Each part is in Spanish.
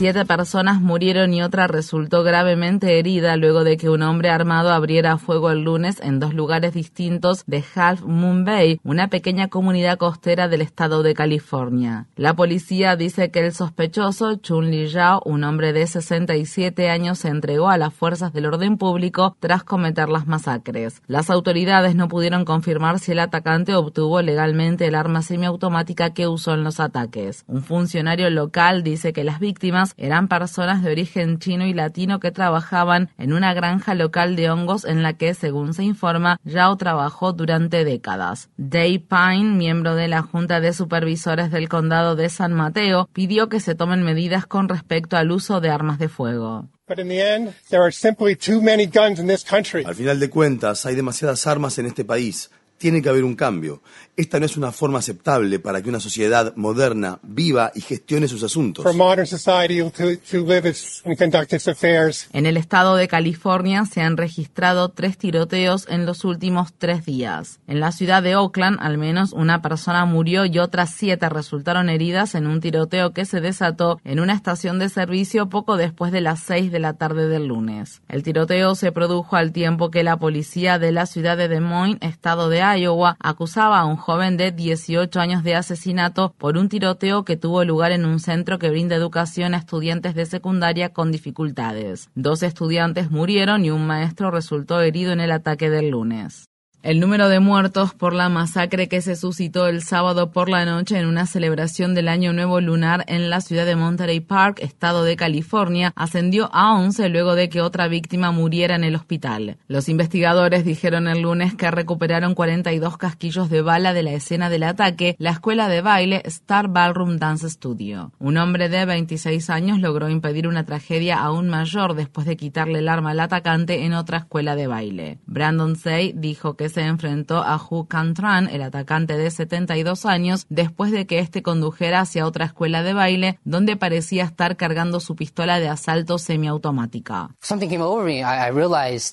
Siete personas murieron y otra resultó gravemente herida luego de que un hombre armado abriera fuego el lunes en dos lugares distintos de Half Moon Bay, una pequeña comunidad costera del estado de California. La policía dice que el sospechoso, Chun Li Yao, un hombre de 67 años, se entregó a las fuerzas del orden público tras cometer las masacres. Las autoridades no pudieron confirmar si el atacante obtuvo legalmente el arma semiautomática que usó en los ataques. Un funcionario local dice que las víctimas eran personas de origen chino y latino que trabajaban en una granja local de hongos en la que, según se informa, Yao trabajó durante décadas. Dave Pine, miembro de la Junta de Supervisores del Condado de San Mateo, pidió que se tomen medidas con respecto al uso de armas de fuego. Al final de cuentas, hay demasiadas armas en este país. Tiene que haber un cambio. Esta no es una forma aceptable para que una sociedad moderna viva y gestione sus asuntos. En el estado de California se han registrado tres tiroteos en los últimos tres días. En la ciudad de Oakland, al menos una persona murió y otras siete resultaron heridas en un tiroteo que se desató en una estación de servicio poco después de las seis de la tarde del lunes. El tiroteo se produjo al tiempo que la policía de la ciudad de Des Moines, estado de Iowa, acusaba a un joven de 18 años de asesinato por un tiroteo que tuvo lugar en un centro que brinda educación a estudiantes de secundaria con dificultades. Dos estudiantes murieron y un maestro resultó herido en el ataque del lunes. El número de muertos por la masacre que se suscitó el sábado por la noche en una celebración del Año Nuevo Lunar en la ciudad de Monterey Park, estado de California, ascendió a 11 luego de que otra víctima muriera en el hospital. Los investigadores dijeron el lunes que recuperaron 42 casquillos de bala de la escena del ataque, la escuela de baile Star Ballroom Dance Studio. Un hombre de 26 años logró impedir una tragedia aún mayor después de quitarle el arma al atacante en otra escuela de baile. Brandon Say dijo que se enfrentó a Hu Tran, el atacante de 72 años, después de que éste condujera hacia otra escuela de baile donde parecía estar cargando su pistola de asalto semiautomática.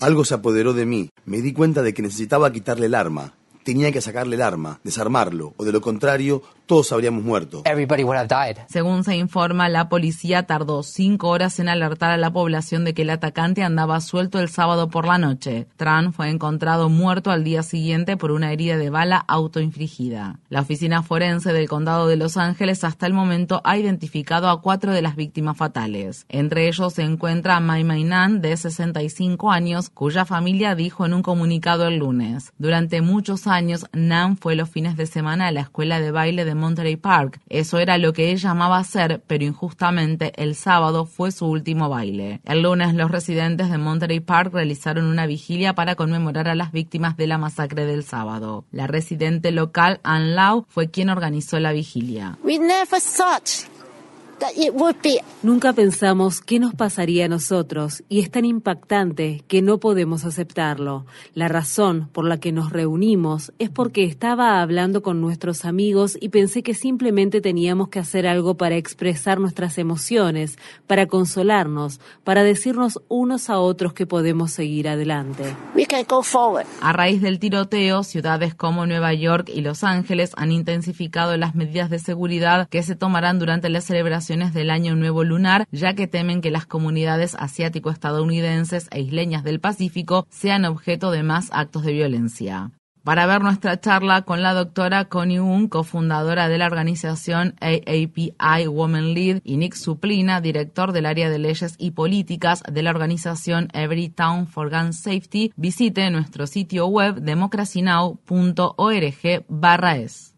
Algo se apoderó de mí. Me di cuenta de que necesitaba quitarle el arma tenía que sacarle el arma, desarmarlo, o de lo contrario, todos habríamos muerto. Según se informa, la policía tardó cinco horas en alertar a la población de que el atacante andaba suelto el sábado por la noche. Tran fue encontrado muerto al día siguiente por una herida de bala autoinfligida. La oficina forense del condado de Los Ángeles hasta el momento ha identificado a cuatro de las víctimas fatales. Entre ellos se encuentra Mai Mainan, de 65 años, cuya familia dijo en un comunicado el lunes. Durante muchos años, Nan fue los fines de semana a la escuela de baile de Monterey Park. Eso era lo que ella amaba hacer, pero injustamente el sábado fue su último baile. El lunes los residentes de Monterey Park realizaron una vigilia para conmemorar a las víctimas de la masacre del sábado. La residente local, Ann Lau, fue quien organizó la vigilia. Nunca pensamos qué nos pasaría a nosotros y es tan impactante que no podemos aceptarlo. La razón por la que nos reunimos es porque estaba hablando con nuestros amigos y pensé que simplemente teníamos que hacer algo para expresar nuestras emociones, para consolarnos, para decirnos unos a otros que podemos seguir adelante. A raíz del tiroteo, ciudades como Nueva York y Los Ángeles han intensificado las medidas de seguridad que se tomarán durante la celebración del Año Nuevo Lunar, ya que temen que las comunidades asiático-estadounidenses e isleñas del Pacífico sean objeto de más actos de violencia. Para ver nuestra charla con la doctora Connie Un, cofundadora de la organización AAPI Women Lead, y Nick Suplina, director del área de leyes y políticas de la organización Every Town for Gun Safety, visite nuestro sitio web democracynow.org/es.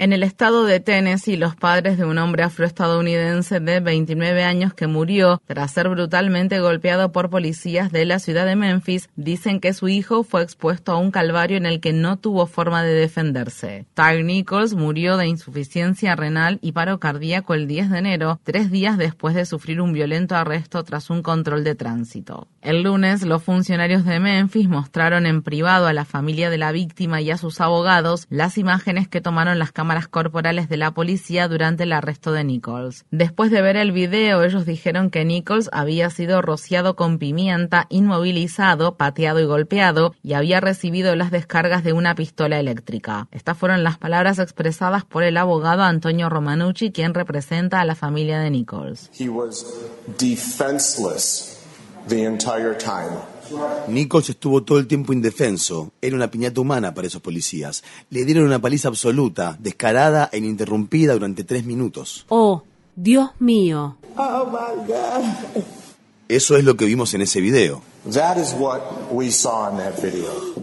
En el estado de Tennessee, los padres de un hombre afroestadounidense de 29 años que murió tras ser brutalmente golpeado por policías de la ciudad de Memphis dicen que su hijo fue expuesto a un calvario en el que no tuvo forma de defenderse. Tyre Nichols murió de insuficiencia renal y paro cardíaco el 10 de enero, tres días después de sufrir un violento arresto tras un control de tránsito. El lunes, los funcionarios de Memphis mostraron en privado a la familia de la víctima y a sus abogados las imágenes que tomaron las cámaras corporales de la policía durante el arresto de Nichols. Después de ver el video, ellos dijeron que Nichols había sido rociado con pimienta, inmovilizado, pateado y golpeado y había recibido las descargas de una pistola eléctrica. Estas fueron las palabras expresadas por el abogado Antonio Romanucci, quien representa a la familia de Nichols. Nichols estuvo todo el tiempo indefenso. Era una piñata humana para esos policías. Le dieron una paliza absoluta, descarada e ininterrumpida durante tres minutos. Oh, Dios mío. Oh, my God. Eso es lo que vimos en ese video.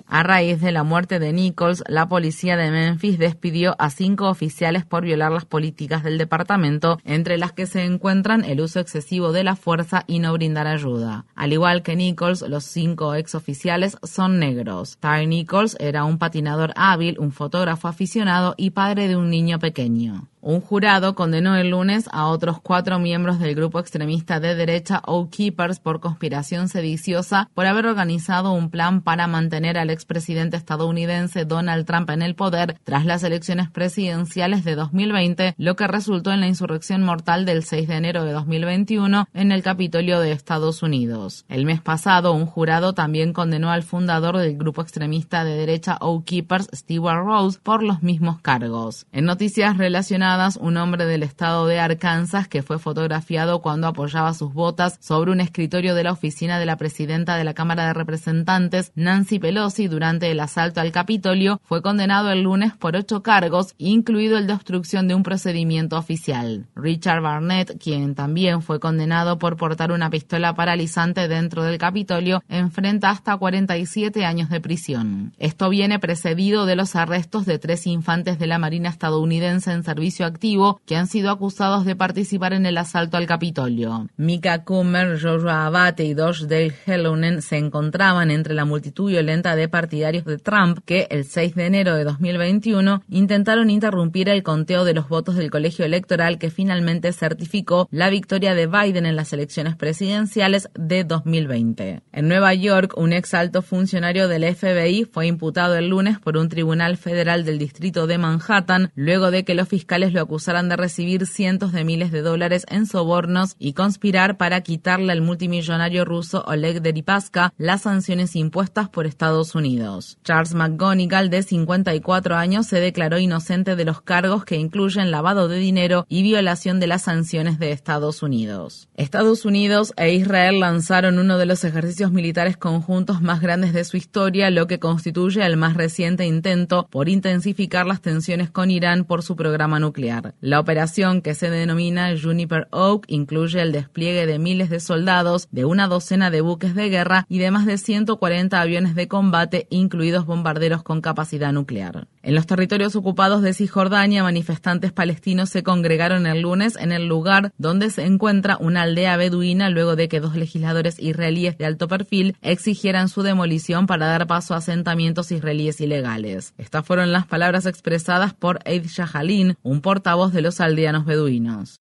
A raíz de la muerte de Nichols, la policía de Memphis despidió a cinco oficiales por violar las políticas del departamento, entre las que se encuentran el uso excesivo de la fuerza y no brindar ayuda. Al igual que Nichols, los cinco exoficiales son negros. Ty Nichols era un patinador hábil, un fotógrafo aficionado y padre de un niño pequeño. Un jurado condenó el lunes a otros cuatro miembros del grupo extremista de derecha Oath Keepers por conspiración sediciosa por haber organizado un plan para mantener al expresidente estadounidense Donald Trump en el poder tras las elecciones presidenciales de 2020, lo que resultó en la insurrección mortal del 6 de enero de 2021 en el Capitolio de Estados Unidos. El mes pasado, un jurado también condenó al fundador del grupo extremista de derecha Oath Keepers, Stewart Rose, por los mismos cargos. En noticias relacionadas un hombre del estado de Arkansas que fue fotografiado cuando apoyaba sus botas sobre un escritorio de la oficina de la presidenta de la Cámara de Representantes, Nancy Pelosi, durante el asalto al Capitolio, fue condenado el lunes por ocho cargos, incluido el de obstrucción de un procedimiento oficial. Richard Barnett, quien también fue condenado por portar una pistola paralizante dentro del Capitolio, enfrenta hasta 47 años de prisión. Esto viene precedido de los arrestos de tres infantes de la Marina estadounidense en activo que han sido acusados de participar en el asalto al Capitolio. Mika Kummer, Joshua Abate y Dosh Dale Hellonen se encontraban entre la multitud violenta de partidarios de Trump que el 6 de enero de 2021 intentaron interrumpir el conteo de los votos del colegio electoral que finalmente certificó la victoria de Biden en las elecciones presidenciales de 2020. En Nueva York, un ex alto funcionario del FBI fue imputado el lunes por un tribunal federal del distrito de Manhattan luego de que los fiscales lo acusaran de recibir cientos de miles de dólares en sobornos y conspirar para quitarle al multimillonario ruso Oleg Deripaska las sanciones impuestas por Estados Unidos. Charles McGonigal, de 54 años, se declaró inocente de los cargos que incluyen lavado de dinero y violación de las sanciones de Estados Unidos. Estados Unidos e Israel lanzaron uno de los ejercicios militares conjuntos más grandes de su historia, lo que constituye el más reciente intento por intensificar las tensiones con Irán por su programa nuclear. La operación, que se denomina Juniper Oak, incluye el despliegue de miles de soldados, de una docena de buques de guerra y de más de 140 aviones de combate, incluidos bombarderos con capacidad nuclear. En los territorios ocupados de Cisjordania, manifestantes palestinos se congregaron el lunes en el lugar donde se encuentra una aldea beduina luego de que dos legisladores israelíes de alto perfil exigieran su demolición para dar paso a asentamientos israelíes ilegales. Estas fueron las palabras expresadas por Eid Shahalin, un portavoz de los aldeanos beduinos.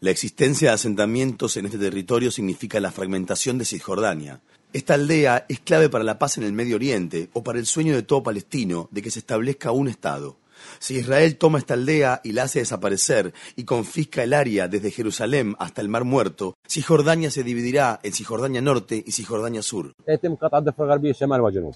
La existencia de asentamientos en este territorio significa la fragmentación de Cisjordania. Esta aldea es clave para la paz en el Medio Oriente o para el sueño de todo palestino de que se establezca un Estado. Si Israel toma esta aldea y la hace desaparecer y confisca el área desde Jerusalén hasta el Mar Muerto, Cisjordania se dividirá en Cisjordania Norte y Cisjordania Sur.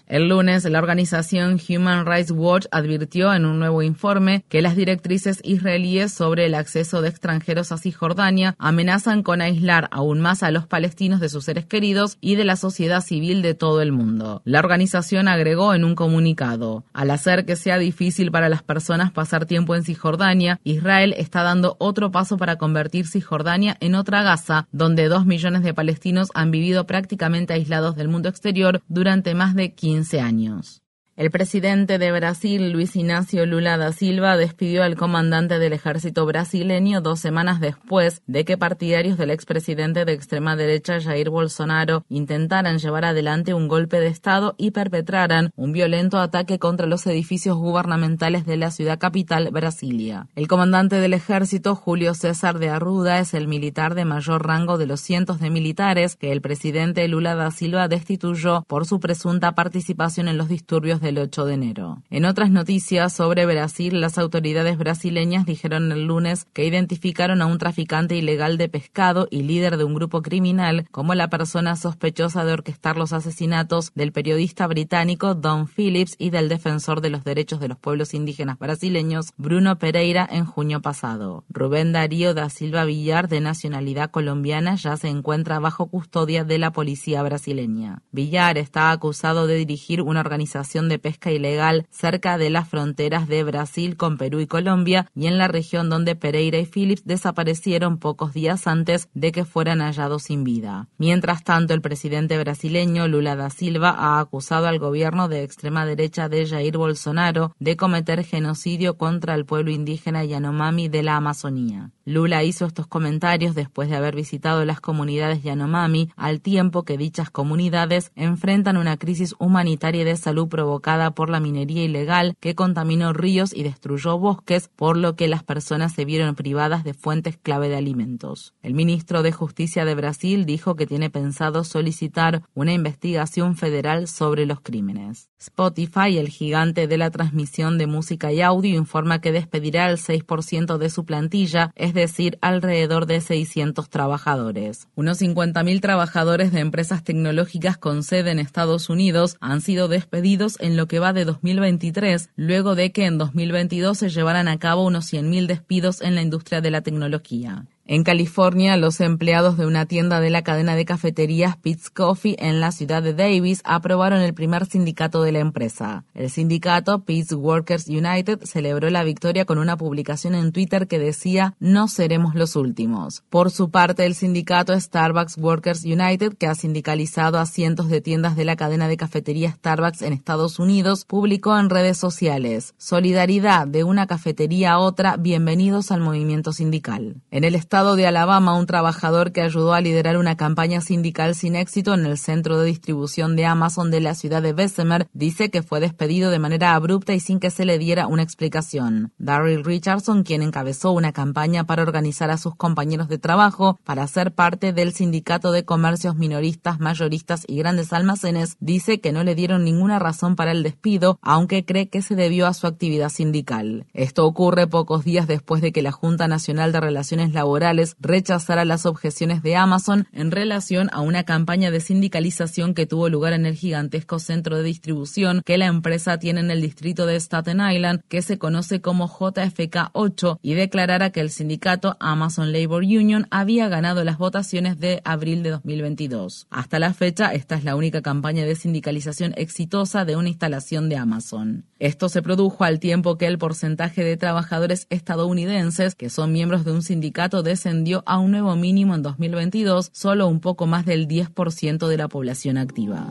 El lunes, la organización Human Rights Watch advirtió en un nuevo informe que las directrices israelíes sobre el acceso de extranjeros a Cisjordania amenazan con aislar aún más a los palestinos de sus seres queridos y de la sociedad civil de todo el mundo. La organización agregó en un comunicado, al hacer que sea difícil para las personas pasar tiempo en Cisjordania, Israel está dando otro paso para convertir Cisjordania en otra Gaza, donde dos millones de palestinos han vivido prácticamente aislados del mundo exterior durante más de 15 años. El presidente de Brasil, Luis Ignacio Lula da Silva, despidió al comandante del ejército brasileño dos semanas después de que partidarios del expresidente de extrema derecha Jair Bolsonaro intentaran llevar adelante un golpe de Estado y perpetraran un violento ataque contra los edificios gubernamentales de la ciudad capital, Brasilia. El comandante del ejército, Julio César de Arruda, es el militar de mayor rango de los cientos de militares que el presidente Lula da Silva destituyó por su presunta participación en los disturbios de el 8 de enero. En otras noticias sobre Brasil, las autoridades brasileñas dijeron el lunes que identificaron a un traficante ilegal de pescado y líder de un grupo criminal como la persona sospechosa de orquestar los asesinatos del periodista británico Don Phillips y del defensor de los derechos de los pueblos indígenas brasileños Bruno Pereira en junio pasado. Rubén Darío da Silva Villar, de nacionalidad colombiana, ya se encuentra bajo custodia de la policía brasileña. Villar está acusado de dirigir una organización de pesca ilegal cerca de las fronteras de Brasil con Perú y Colombia y en la región donde Pereira y Phillips desaparecieron pocos días antes de que fueran hallados sin vida. Mientras tanto, el presidente brasileño Lula da Silva ha acusado al gobierno de extrema derecha de Jair Bolsonaro de cometer genocidio contra el pueblo indígena Yanomami de la Amazonía. Lula hizo estos comentarios después de haber visitado las comunidades Yanomami al tiempo que dichas comunidades enfrentan una crisis humanitaria y de salud provocada por la minería ilegal que contaminó ríos y destruyó bosques, por lo que las personas se vieron privadas de fuentes clave de alimentos. El ministro de Justicia de Brasil dijo que tiene pensado solicitar una investigación federal sobre los crímenes. Spotify, el gigante de la transmisión de música y audio, informa que despedirá el 6% de su plantilla, es decir, alrededor de 600 trabajadores. Unos 50.000 trabajadores de empresas tecnológicas con sede en Estados Unidos han sido despedidos en lo que va de 2023, luego de que en 2022 se llevaran a cabo unos 100.000 despidos en la industria de la tecnología. En California, los empleados de una tienda de la cadena de cafeterías Pete's Coffee en la ciudad de Davis aprobaron el primer sindicato de la empresa. El sindicato Pete's Workers United celebró la victoria con una publicación en Twitter que decía No seremos los últimos. Por su parte, el sindicato Starbucks Workers United, que ha sindicalizado a cientos de tiendas de la cadena de cafeterías Starbucks en Estados Unidos, publicó en redes sociales Solidaridad de una cafetería a otra, bienvenidos al movimiento sindical. En el de Alabama, un trabajador que ayudó a liderar una campaña sindical sin éxito en el centro de distribución de Amazon de la ciudad de Bessemer, dice que fue despedido de manera abrupta y sin que se le diera una explicación. Darryl Richardson, quien encabezó una campaña para organizar a sus compañeros de trabajo para ser parte del sindicato de comercios minoristas, mayoristas y grandes almacenes, dice que no le dieron ninguna razón para el despido, aunque cree que se debió a su actividad sindical. Esto ocurre pocos días después de que la Junta Nacional de Relaciones Laborales rechazara las objeciones de Amazon en relación a una campaña de sindicalización que tuvo lugar en el gigantesco centro de distribución que la empresa tiene en el distrito de Staten Island, que se conoce como JFK 8, y declarara que el sindicato Amazon Labor Union había ganado las votaciones de abril de 2022. Hasta la fecha, esta es la única campaña de sindicalización exitosa de una instalación de Amazon. Esto se produjo al tiempo que el porcentaje de trabajadores estadounidenses que son miembros de un sindicato descendió a un nuevo mínimo en 2022, solo un poco más del 10% de la población activa.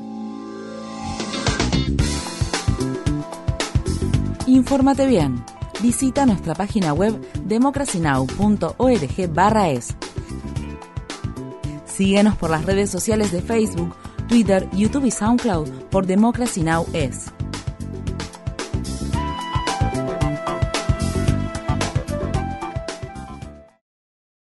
Infórmate bien. Visita nuestra página web democracynow.org/es. Síguenos por las redes sociales de Facebook, Twitter, YouTube y SoundCloud por Democracy Now! es.